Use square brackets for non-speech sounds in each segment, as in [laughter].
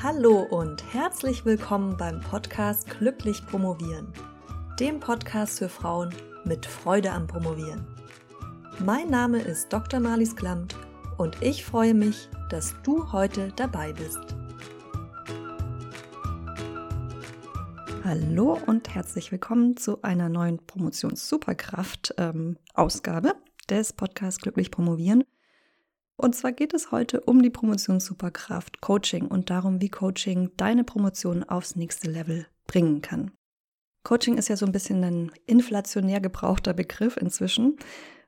Hallo und herzlich willkommen beim Podcast Glücklich Promovieren, dem Podcast für Frauen mit Freude am Promovieren. Mein Name ist Dr. Marlies Klamt und ich freue mich, dass du heute dabei bist. Hallo und herzlich willkommen zu einer neuen Promotions-Superkraft-Ausgabe ähm, des Podcasts Glücklich Promovieren. Und zwar geht es heute um die Promotion Superkraft Coaching und darum, wie Coaching deine Promotion aufs nächste Level bringen kann. Coaching ist ja so ein bisschen ein inflationär gebrauchter Begriff inzwischen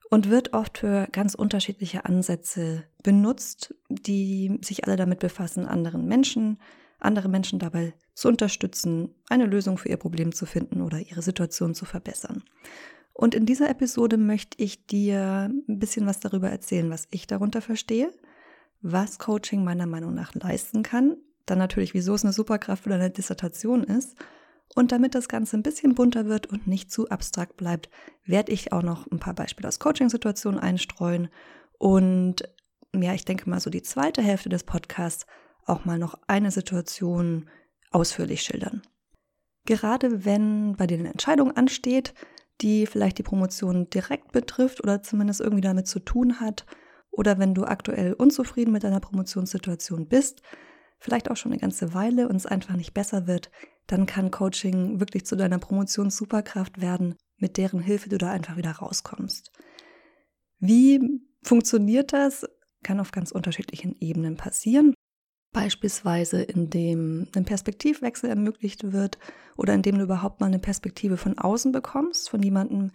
und wird oft für ganz unterschiedliche Ansätze benutzt, die sich alle damit befassen, anderen Menschen, andere Menschen dabei zu unterstützen, eine Lösung für ihr Problem zu finden oder ihre Situation zu verbessern. Und in dieser Episode möchte ich dir ein bisschen was darüber erzählen, was ich darunter verstehe, was Coaching meiner Meinung nach leisten kann, dann natürlich, wieso es eine Superkraft oder eine Dissertation ist. Und damit das Ganze ein bisschen bunter wird und nicht zu abstrakt bleibt, werde ich auch noch ein paar Beispiele aus Coaching-Situationen einstreuen und ja, ich denke mal so die zweite Hälfte des Podcasts auch mal noch eine Situation ausführlich schildern. Gerade wenn bei dir eine Entscheidung ansteht, die vielleicht die Promotion direkt betrifft oder zumindest irgendwie damit zu tun hat. Oder wenn du aktuell unzufrieden mit deiner Promotionssituation bist, vielleicht auch schon eine ganze Weile und es einfach nicht besser wird, dann kann Coaching wirklich zu deiner Promotions-Superkraft werden, mit deren Hilfe du da einfach wieder rauskommst. Wie funktioniert das? Kann auf ganz unterschiedlichen Ebenen passieren. Beispielsweise indem ein Perspektivwechsel ermöglicht wird oder indem du überhaupt mal eine Perspektive von außen bekommst, von jemandem,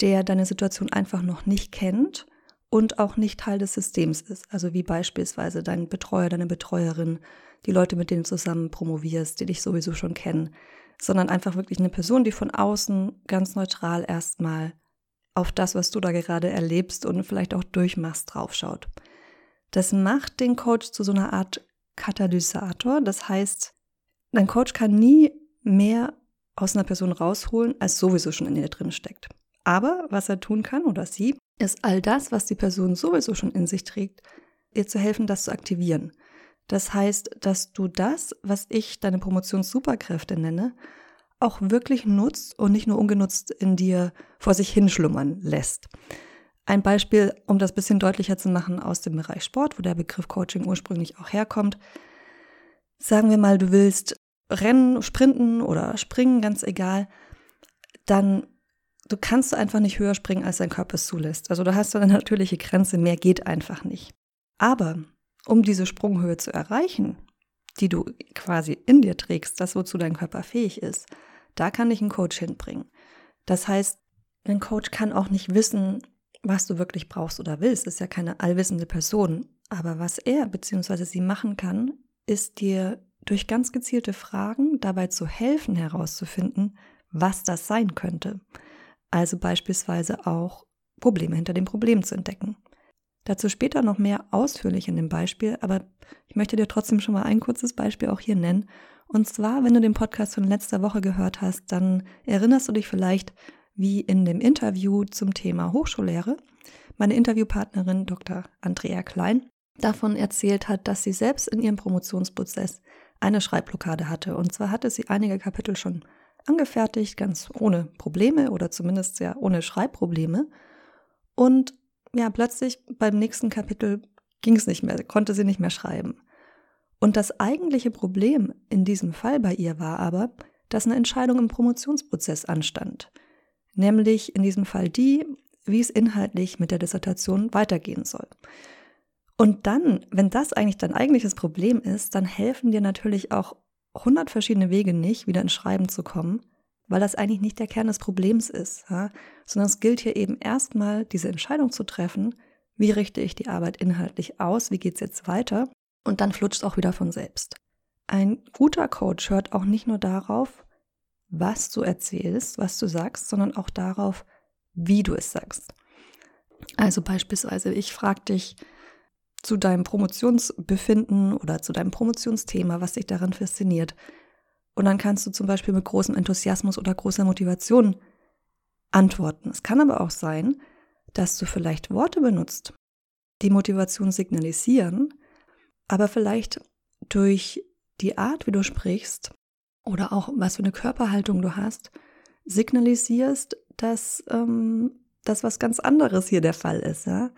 der deine Situation einfach noch nicht kennt und auch nicht Teil des Systems ist. Also wie beispielsweise dein Betreuer, deine Betreuerin, die Leute, mit denen du zusammen promovierst, die dich sowieso schon kennen, sondern einfach wirklich eine Person, die von außen ganz neutral erstmal auf das, was du da gerade erlebst und vielleicht auch durchmachst, draufschaut. Das macht den Coach zu so einer Art Katalysator. Das heißt, dein Coach kann nie mehr aus einer Person rausholen, als sowieso schon in ihr drin steckt. Aber was er tun kann oder sie, ist all das, was die Person sowieso schon in sich trägt, ihr zu helfen, das zu aktivieren. Das heißt, dass du das, was ich deine Promotions-Superkräfte nenne, auch wirklich nutzt und nicht nur ungenutzt in dir vor sich hinschlummern lässt. Ein Beispiel, um das bisschen deutlicher zu machen aus dem Bereich Sport, wo der Begriff Coaching ursprünglich auch herkommt. Sagen wir mal, du willst rennen, sprinten oder springen, ganz egal, dann du kannst einfach nicht höher springen, als dein Körper es zulässt. Also du hast eine natürliche Grenze, mehr geht einfach nicht. Aber um diese Sprunghöhe zu erreichen, die du quasi in dir trägst, das wozu dein Körper fähig ist, da kann dich ein Coach hinbringen. Das heißt, ein Coach kann auch nicht wissen, was du wirklich brauchst oder willst, ist ja keine allwissende Person. Aber was er bzw. sie machen kann, ist dir durch ganz gezielte Fragen dabei zu helfen herauszufinden, was das sein könnte. Also beispielsweise auch Probleme hinter dem Problem zu entdecken. Dazu später noch mehr ausführlich in dem Beispiel, aber ich möchte dir trotzdem schon mal ein kurzes Beispiel auch hier nennen. Und zwar, wenn du den Podcast von letzter Woche gehört hast, dann erinnerst du dich vielleicht, wie in dem Interview zum Thema Hochschullehre meine Interviewpartnerin Dr. Andrea Klein davon erzählt hat, dass sie selbst in ihrem Promotionsprozess eine Schreibblockade hatte. Und zwar hatte sie einige Kapitel schon angefertigt, ganz ohne Probleme oder zumindest ja ohne Schreibprobleme. Und ja, plötzlich beim nächsten Kapitel ging es nicht mehr, konnte sie nicht mehr schreiben. Und das eigentliche Problem in diesem Fall bei ihr war aber, dass eine Entscheidung im Promotionsprozess anstand nämlich in diesem Fall die, wie es inhaltlich mit der Dissertation weitergehen soll. Und dann, wenn das eigentlich dein eigentliches Problem ist, dann helfen dir natürlich auch 100 verschiedene Wege nicht, wieder ins Schreiben zu kommen, weil das eigentlich nicht der Kern des Problems ist, ja? sondern es gilt hier eben erstmal diese Entscheidung zu treffen, wie richte ich die Arbeit inhaltlich aus, wie geht es jetzt weiter und dann flutscht es auch wieder von selbst. Ein guter Coach hört auch nicht nur darauf, was du erzählst, was du sagst, sondern auch darauf, wie du es sagst. Also beispielsweise, ich frage dich zu deinem Promotionsbefinden oder zu deinem Promotionsthema, was dich daran fasziniert. Und dann kannst du zum Beispiel mit großem Enthusiasmus oder großer Motivation antworten. Es kann aber auch sein, dass du vielleicht Worte benutzt, die Motivation signalisieren, aber vielleicht durch die Art, wie du sprichst oder auch was für eine Körperhaltung du hast, signalisierst, dass ähm, das was ganz anderes hier der Fall ist. Ja?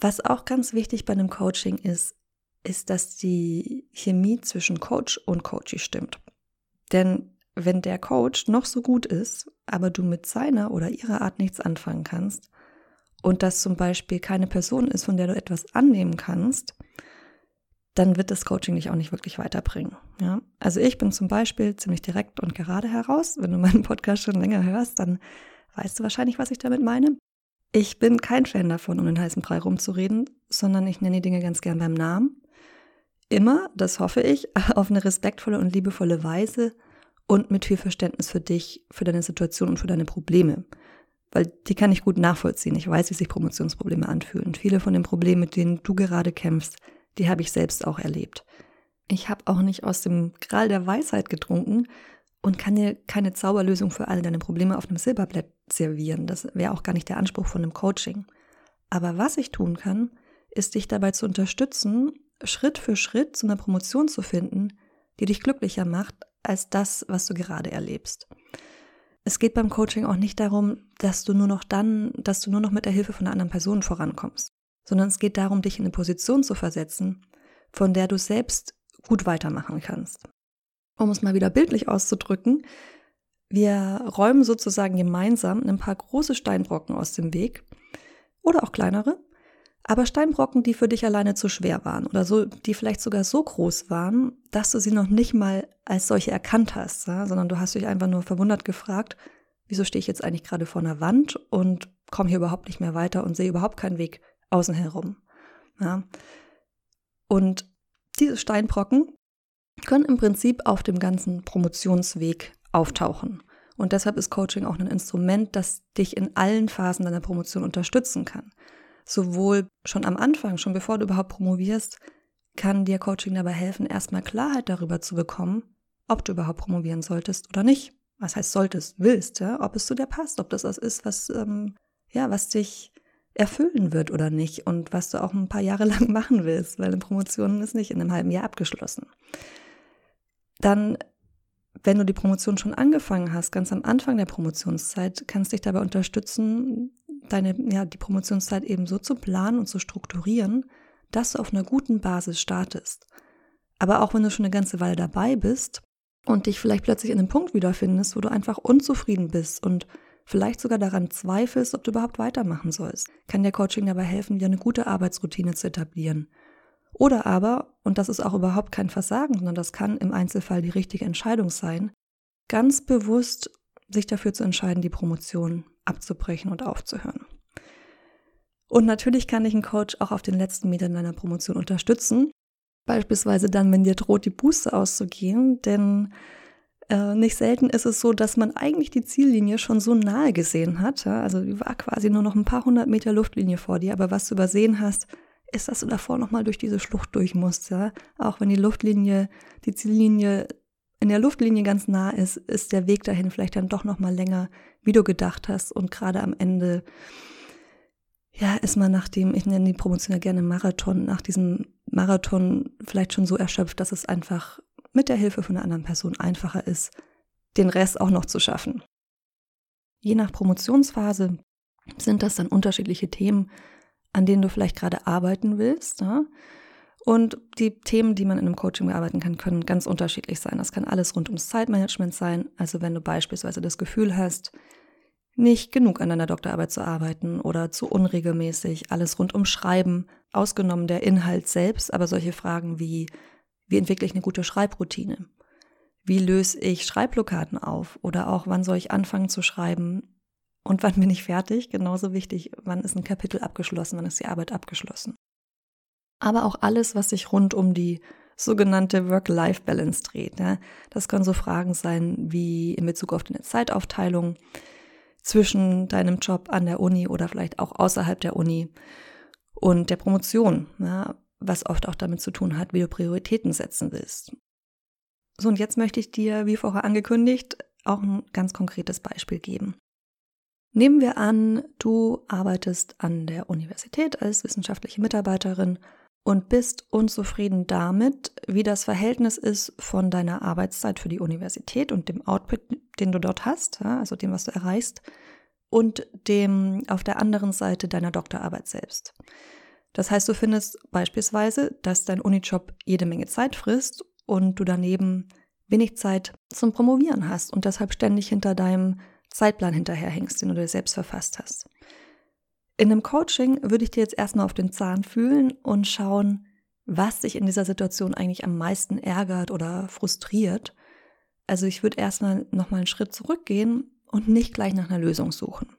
Was auch ganz wichtig bei einem Coaching ist, ist, dass die Chemie zwischen Coach und Coachie stimmt. Denn wenn der Coach noch so gut ist, aber du mit seiner oder ihrer Art nichts anfangen kannst und das zum Beispiel keine Person ist, von der du etwas annehmen kannst, dann wird das Coaching dich auch nicht wirklich weiterbringen. Ja? Also ich bin zum Beispiel ziemlich direkt und gerade heraus. Wenn du meinen Podcast schon länger hörst, dann weißt du wahrscheinlich, was ich damit meine. Ich bin kein Fan davon, um den heißen Brei rumzureden, sondern ich nenne die Dinge ganz gern beim Namen. Immer, das hoffe ich, [laughs] auf eine respektvolle und liebevolle Weise und mit viel Verständnis für dich, für deine Situation und für deine Probleme. Weil die kann ich gut nachvollziehen. Ich weiß, wie sich Promotionsprobleme anfühlen. Viele von den Problemen, mit denen du gerade kämpfst, die habe ich selbst auch erlebt. Ich habe auch nicht aus dem Gral der Weisheit getrunken und kann dir keine Zauberlösung für alle deine Probleme auf einem Silberblatt servieren. Das wäre auch gar nicht der Anspruch von einem Coaching. Aber was ich tun kann, ist dich dabei zu unterstützen, Schritt für Schritt zu einer Promotion zu finden, die dich glücklicher macht als das, was du gerade erlebst. Es geht beim Coaching auch nicht darum, dass du nur noch dann, dass du nur noch mit der Hilfe von einer anderen Person vorankommst sondern es geht darum, dich in eine Position zu versetzen, von der du selbst gut weitermachen kannst. Um es mal wieder bildlich auszudrücken, wir räumen sozusagen gemeinsam ein paar große Steinbrocken aus dem Weg oder auch kleinere, aber Steinbrocken, die für dich alleine zu schwer waren oder so, die vielleicht sogar so groß waren, dass du sie noch nicht mal als solche erkannt hast, ja? sondern du hast dich einfach nur verwundert gefragt, wieso stehe ich jetzt eigentlich gerade vor einer Wand und komme hier überhaupt nicht mehr weiter und sehe überhaupt keinen Weg außen herum. Ja. Und diese Steinbrocken können im Prinzip auf dem ganzen Promotionsweg auftauchen. Und deshalb ist Coaching auch ein Instrument, das dich in allen Phasen deiner Promotion unterstützen kann. Sowohl schon am Anfang, schon bevor du überhaupt promovierst, kann dir Coaching dabei helfen, erstmal Klarheit darüber zu bekommen, ob du überhaupt promovieren solltest oder nicht. Was heißt solltest, willst, ja? ob es zu dir passt, ob das was ist, was, ähm, ja, was dich erfüllen wird oder nicht und was du auch ein paar Jahre [laughs] lang machen willst, weil eine Promotion ist nicht in einem halben Jahr abgeschlossen. Dann, wenn du die Promotion schon angefangen hast, ganz am Anfang der Promotionszeit, kannst dich dabei unterstützen, deine, ja, die Promotionszeit eben so zu planen und zu strukturieren, dass du auf einer guten Basis startest. Aber auch wenn du schon eine ganze Weile dabei bist und dich vielleicht plötzlich in einem Punkt wiederfindest, wo du einfach unzufrieden bist und vielleicht sogar daran zweifelst, ob du überhaupt weitermachen sollst, kann dir Coaching dabei helfen, dir eine gute Arbeitsroutine zu etablieren. Oder aber, und das ist auch überhaupt kein Versagen, sondern das kann im Einzelfall die richtige Entscheidung sein, ganz bewusst sich dafür zu entscheiden, die Promotion abzubrechen und aufzuhören. Und natürlich kann dich ein Coach auch auf den letzten Metern deiner Promotion unterstützen. Beispielsweise dann, wenn dir droht, die Buße auszugehen, denn äh, nicht selten ist es so, dass man eigentlich die Ziellinie schon so nahe gesehen hat. Ja? Also die war quasi nur noch ein paar hundert Meter Luftlinie vor dir, aber was du übersehen hast, ist, dass du davor nochmal durch diese Schlucht durch musst. Ja? Auch wenn die Luftlinie, die Ziellinie in der Luftlinie ganz nah ist, ist der Weg dahin vielleicht dann doch nochmal länger, wie du gedacht hast. Und gerade am Ende, ja, ist man nach dem, ich nenne die Promotion ja gerne Marathon, nach diesem Marathon vielleicht schon so erschöpft, dass es einfach mit der Hilfe von einer anderen Person einfacher ist, den Rest auch noch zu schaffen. Je nach Promotionsphase sind das dann unterschiedliche Themen, an denen du vielleicht gerade arbeiten willst. Ja? Und die Themen, die man in einem Coaching bearbeiten kann, können ganz unterschiedlich sein. Das kann alles rund ums Zeitmanagement sein. Also wenn du beispielsweise das Gefühl hast, nicht genug an deiner Doktorarbeit zu arbeiten oder zu unregelmäßig, alles rund um Schreiben, ausgenommen der Inhalt selbst, aber solche Fragen wie wie entwickle ich eine gute Schreibroutine? Wie löse ich Schreibblockaden auf? Oder auch, wann soll ich anfangen zu schreiben? Und wann bin ich fertig? Genauso wichtig, wann ist ein Kapitel abgeschlossen? Wann ist die Arbeit abgeschlossen? Aber auch alles, was sich rund um die sogenannte Work-Life-Balance dreht. Ja? Das können so Fragen sein wie in Bezug auf deine Zeitaufteilung zwischen deinem Job an der Uni oder vielleicht auch außerhalb der Uni und der Promotion. Ja? Was oft auch damit zu tun hat, wie du Prioritäten setzen willst. So, und jetzt möchte ich dir, wie vorher angekündigt, auch ein ganz konkretes Beispiel geben. Nehmen wir an, du arbeitest an der Universität als wissenschaftliche Mitarbeiterin und bist unzufrieden damit, wie das Verhältnis ist von deiner Arbeitszeit für die Universität und dem Output, den du dort hast, also dem, was du erreichst, und dem auf der anderen Seite deiner Doktorarbeit selbst. Das heißt, du findest beispielsweise, dass dein Unijob jede Menge Zeit frisst und du daneben wenig Zeit zum Promovieren hast und deshalb ständig hinter deinem Zeitplan hinterherhängst, den du dir selbst verfasst hast. In einem Coaching würde ich dir jetzt erstmal auf den Zahn fühlen und schauen, was dich in dieser Situation eigentlich am meisten ärgert oder frustriert. Also ich würde erstmal nochmal einen Schritt zurückgehen und nicht gleich nach einer Lösung suchen.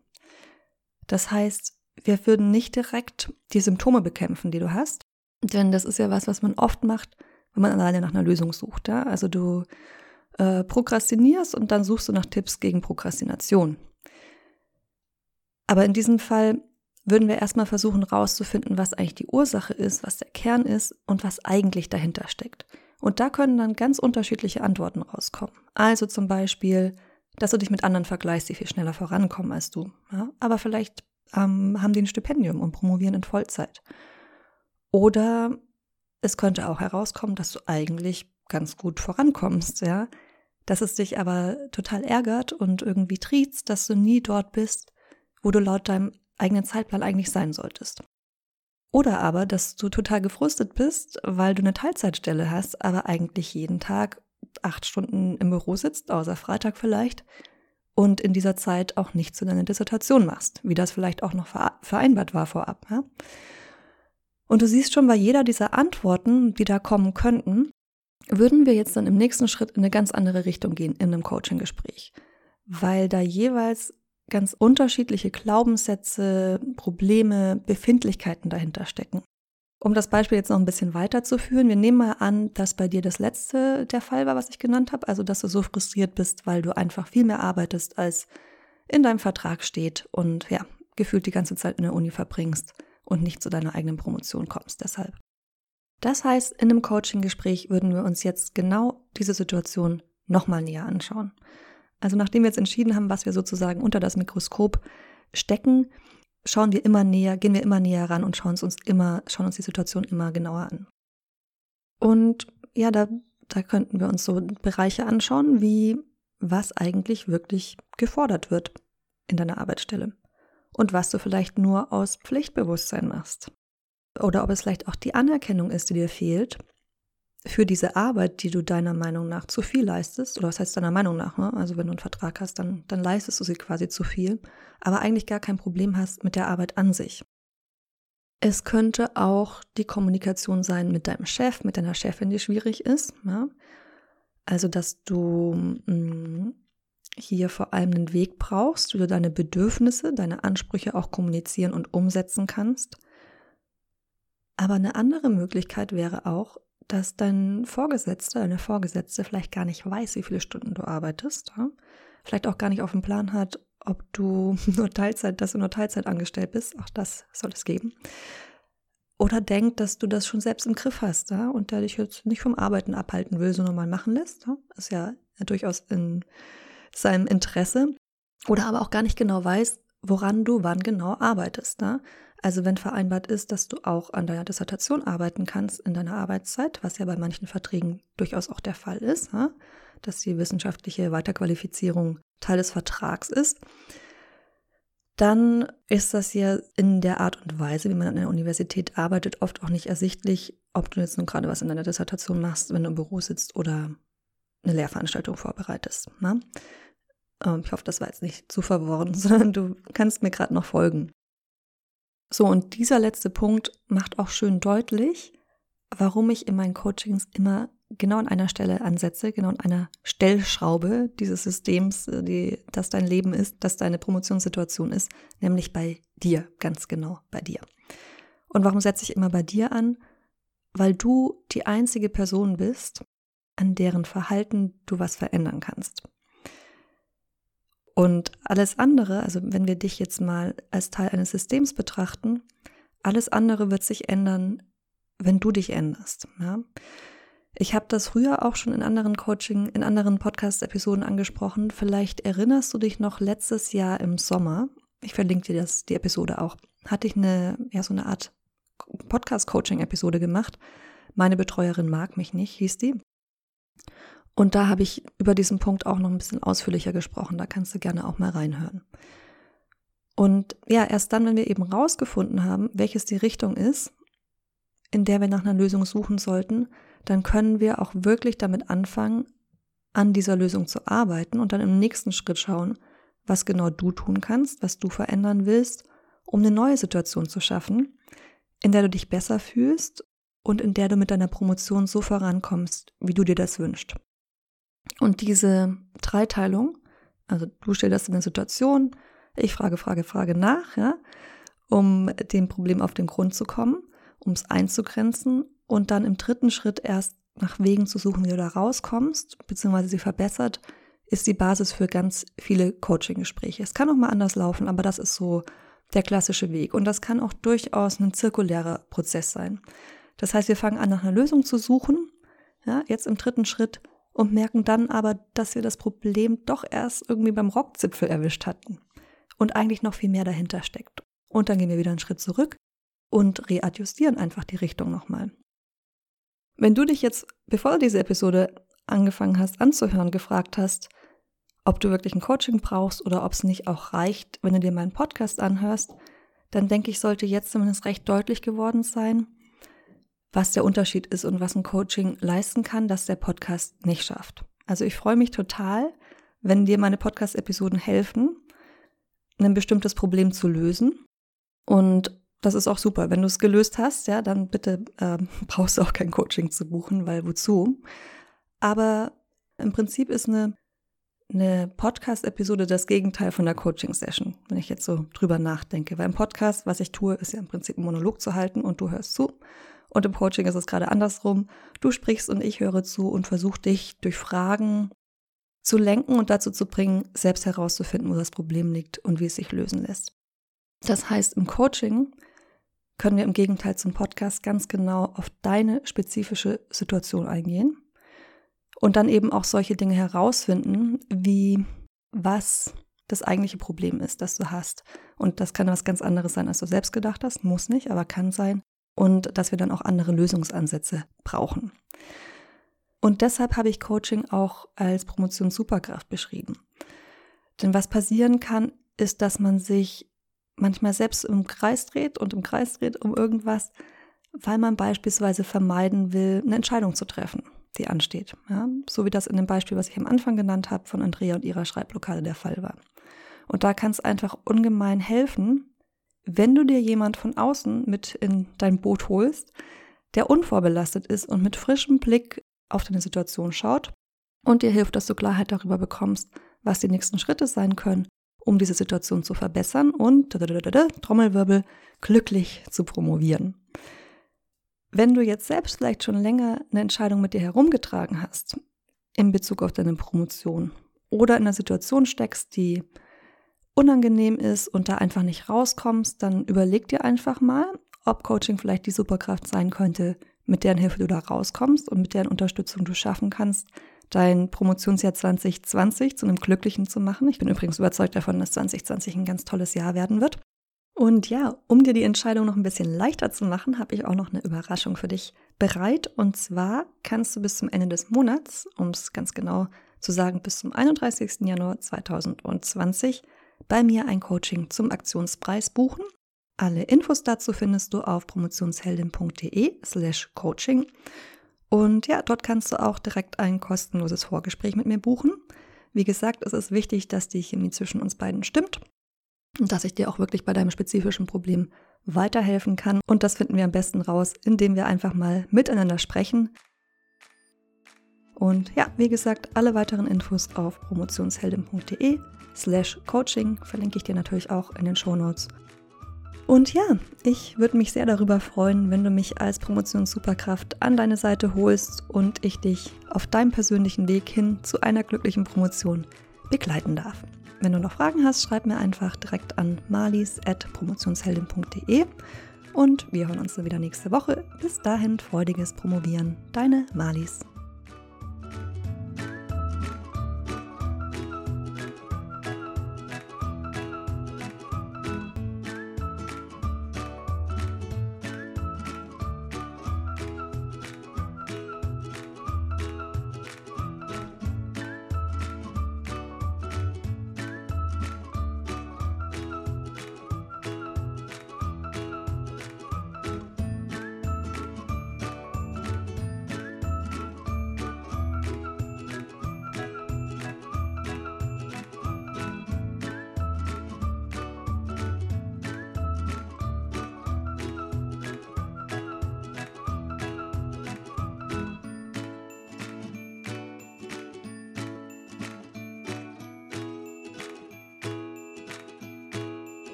Das heißt, wir würden nicht direkt die Symptome bekämpfen, die du hast, denn das ist ja was, was man oft macht, wenn man alleine nach einer Lösung sucht. Ja? Also du äh, prokrastinierst und dann suchst du nach Tipps gegen Prokrastination. Aber in diesem Fall würden wir erstmal versuchen rauszufinden, was eigentlich die Ursache ist, was der Kern ist und was eigentlich dahinter steckt. Und da können dann ganz unterschiedliche Antworten rauskommen. Also zum Beispiel, dass du dich mit anderen vergleichst, die viel schneller vorankommen als du. Ja? Aber vielleicht ähm, haben die ein Stipendium und promovieren in Vollzeit. Oder es könnte auch herauskommen, dass du eigentlich ganz gut vorankommst, ja. Dass es dich aber total ärgert und irgendwie triezt, dass du nie dort bist, wo du laut deinem eigenen Zeitplan eigentlich sein solltest. Oder aber, dass du total gefrustet bist, weil du eine Teilzeitstelle hast, aber eigentlich jeden Tag acht Stunden im Büro sitzt, außer Freitag vielleicht, und in dieser Zeit auch nicht zu deiner Dissertation machst, wie das vielleicht auch noch vereinbart war vorab. Ja? Und du siehst schon bei jeder dieser Antworten, die da kommen könnten, würden wir jetzt dann im nächsten Schritt in eine ganz andere Richtung gehen in einem Coaching-Gespräch, weil da jeweils ganz unterschiedliche Glaubenssätze, Probleme, Befindlichkeiten dahinter stecken. Um das Beispiel jetzt noch ein bisschen weiterzuführen, wir nehmen mal an, dass bei dir das letzte der Fall war, was ich genannt habe, also dass du so frustriert bist, weil du einfach viel mehr arbeitest, als in deinem Vertrag steht und ja, gefühlt die ganze Zeit in der Uni verbringst und nicht zu deiner eigenen Promotion kommst deshalb. Das heißt, in einem Coaching-Gespräch würden wir uns jetzt genau diese Situation nochmal näher anschauen. Also nachdem wir jetzt entschieden haben, was wir sozusagen unter das Mikroskop stecken, schauen wir immer näher, gehen wir immer näher ran und schauen uns immer, schauen uns die Situation immer genauer an. Und ja, da, da könnten wir uns so Bereiche anschauen, wie was eigentlich wirklich gefordert wird in deiner Arbeitsstelle und was du vielleicht nur aus Pflichtbewusstsein machst. Oder ob es vielleicht auch die Anerkennung ist, die dir fehlt für diese Arbeit, die du deiner Meinung nach zu viel leistest, oder was heißt deiner Meinung nach, ne? also wenn du einen Vertrag hast, dann, dann leistest du sie quasi zu viel, aber eigentlich gar kein Problem hast mit der Arbeit an sich. Es könnte auch die Kommunikation sein mit deinem Chef, mit deiner Chefin, die schwierig ist. Ja? Also, dass du mh, mm, hier vor allem einen Weg brauchst, wie du deine Bedürfnisse, deine Ansprüche auch kommunizieren und umsetzen kannst. Aber eine andere Möglichkeit wäre auch, dass dein Vorgesetzter, deine Vorgesetzte vielleicht gar nicht weiß, wie viele Stunden du arbeitest. Ja? Vielleicht auch gar nicht auf dem Plan hat, ob du [laughs] nur Teilzeit, dass du nur Teilzeit angestellt bist. Auch das soll es geben. Oder denkt, dass du das schon selbst im Griff hast ja? und der dich jetzt nicht vom Arbeiten abhalten will, sondern mal machen lässt. Ja? Ist ja durchaus in seinem Interesse. Oder aber auch gar nicht genau weiß, woran du wann genau arbeitest. Ne? Also wenn vereinbart ist, dass du auch an deiner Dissertation arbeiten kannst in deiner Arbeitszeit, was ja bei manchen Verträgen durchaus auch der Fall ist, dass die wissenschaftliche Weiterqualifizierung Teil des Vertrags ist, dann ist das ja in der Art und Weise, wie man an der Universität arbeitet, oft auch nicht ersichtlich, ob du jetzt nun gerade was in deiner Dissertation machst, wenn du im Büro sitzt oder eine Lehrveranstaltung vorbereitest. Ne? Ähm, ich hoffe, das war jetzt nicht zu verworren, [laughs] sondern du kannst mir gerade noch folgen. So, und dieser letzte Punkt macht auch schön deutlich, warum ich in meinen Coachings immer genau an einer Stelle ansetze, genau an einer Stellschraube dieses Systems, äh, die, das dein Leben ist, das deine Promotionssituation ist, nämlich bei dir, ganz genau bei dir. Und warum setze ich immer bei dir an? Weil du die einzige Person bist, an deren Verhalten du was verändern kannst. Und alles andere, also wenn wir dich jetzt mal als Teil eines Systems betrachten, alles andere wird sich ändern, wenn du dich änderst. Ja? Ich habe das früher auch schon in anderen Coaching, in anderen Podcast-Episoden angesprochen. Vielleicht erinnerst du dich noch letztes Jahr im Sommer. Ich verlinke dir das, die Episode auch. Hatte ich eine, ja, so eine Art Podcast-Coaching-Episode gemacht. Meine Betreuerin mag mich nicht, hieß die. Und da habe ich über diesen Punkt auch noch ein bisschen ausführlicher gesprochen. Da kannst du gerne auch mal reinhören. Und ja, erst dann, wenn wir eben rausgefunden haben, welches die Richtung ist, in der wir nach einer Lösung suchen sollten, dann können wir auch wirklich damit anfangen, an dieser Lösung zu arbeiten und dann im nächsten Schritt schauen, was genau du tun kannst, was du verändern willst, um eine neue Situation zu schaffen, in der du dich besser fühlst und in der du mit deiner Promotion so vorankommst, wie du dir das wünschst. Und diese Dreiteilung, also du stellst in eine Situation, ich frage, frage, frage nach, ja, um dem Problem auf den Grund zu kommen, um es einzugrenzen und dann im dritten Schritt erst nach Wegen zu suchen, wie du da rauskommst, beziehungsweise sie verbessert, ist die Basis für ganz viele Coaching-Gespräche. Es kann auch mal anders laufen, aber das ist so der klassische Weg. Und das kann auch durchaus ein zirkulärer Prozess sein. Das heißt, wir fangen an, nach einer Lösung zu suchen, ja, jetzt im dritten Schritt und merken dann aber, dass wir das Problem doch erst irgendwie beim Rockzipfel erwischt hatten und eigentlich noch viel mehr dahinter steckt. Und dann gehen wir wieder einen Schritt zurück und readjustieren einfach die Richtung nochmal. Wenn du dich jetzt, bevor du diese Episode angefangen hast anzuhören, gefragt hast, ob du wirklich ein Coaching brauchst oder ob es nicht auch reicht, wenn du dir meinen Podcast anhörst, dann denke ich, sollte jetzt zumindest recht deutlich geworden sein, was der Unterschied ist und was ein Coaching leisten kann, das der Podcast nicht schafft. Also ich freue mich total, wenn dir meine Podcast-Episoden helfen, ein bestimmtes Problem zu lösen. Und das ist auch super. Wenn du es gelöst hast, ja, dann bitte äh, [laughs] brauchst du auch kein Coaching zu buchen, weil wozu? Aber im Prinzip ist eine, eine Podcast-Episode das Gegenteil von der Coaching-Session, wenn ich jetzt so drüber nachdenke. Weil im Podcast, was ich tue, ist ja im Prinzip ein Monolog zu halten und du hörst zu. Und im Coaching ist es gerade andersrum. Du sprichst und ich höre zu und versuche dich durch Fragen zu lenken und dazu zu bringen, selbst herauszufinden, wo das Problem liegt und wie es sich lösen lässt. Das heißt, im Coaching können wir im Gegenteil zum Podcast ganz genau auf deine spezifische Situation eingehen und dann eben auch solche Dinge herausfinden, wie was das eigentliche Problem ist, das du hast. Und das kann was ganz anderes sein, als du selbst gedacht hast, muss nicht, aber kann sein. Und dass wir dann auch andere Lösungsansätze brauchen. Und deshalb habe ich Coaching auch als Promotion Superkraft beschrieben. Denn was passieren kann, ist, dass man sich manchmal selbst im Kreis dreht und im Kreis dreht um irgendwas, weil man beispielsweise vermeiden will, eine Entscheidung zu treffen, die ansteht. Ja? So wie das in dem Beispiel, was ich am Anfang genannt habe, von Andrea und ihrer Schreibblockade der Fall war. Und da kann es einfach ungemein helfen, wenn du dir jemand von außen mit in dein Boot holst, der unvorbelastet ist und mit frischem Blick auf deine Situation schaut und dir hilft, dass du Klarheit darüber bekommst, was die nächsten Schritte sein können um diese Situation zu verbessern und Trommelwirbel glücklich zu promovieren. Wenn du jetzt selbst vielleicht schon länger eine Entscheidung mit dir herumgetragen hast in Bezug auf deine Promotion oder in einer Situation steckst, die unangenehm ist und da einfach nicht rauskommst, dann überleg dir einfach mal, ob Coaching vielleicht die Superkraft sein könnte, mit deren Hilfe du da rauskommst und mit deren Unterstützung du schaffen kannst, dein Promotionsjahr 2020 zu einem glücklichen zu machen. Ich bin übrigens überzeugt davon, dass 2020 ein ganz tolles Jahr werden wird. Und ja, um dir die Entscheidung noch ein bisschen leichter zu machen, habe ich auch noch eine Überraschung für dich bereit. Und zwar kannst du bis zum Ende des Monats, um es ganz genau zu sagen, bis zum 31. Januar 2020 bei mir ein Coaching zum Aktionspreis buchen. Alle Infos dazu findest du auf promotionsheldin.de slash coaching. Und ja, dort kannst du auch direkt ein kostenloses Vorgespräch mit mir buchen. Wie gesagt, es ist wichtig, dass die Chemie zwischen uns beiden stimmt und dass ich dir auch wirklich bei deinem spezifischen Problem weiterhelfen kann. Und das finden wir am besten raus, indem wir einfach mal miteinander sprechen. Und ja, wie gesagt, alle weiteren Infos auf promotionsheldin.de slash coaching verlinke ich dir natürlich auch in den Show Notes. Und ja, ich würde mich sehr darüber freuen, wenn du mich als Promotions-Superkraft an deine Seite holst und ich dich auf deinem persönlichen Weg hin zu einer glücklichen Promotion begleiten darf. Wenn du noch Fragen hast, schreib mir einfach direkt an malis.promotionsheldin.de und wir hören uns dann wieder nächste Woche. Bis dahin freudiges Promovieren. Deine Malis.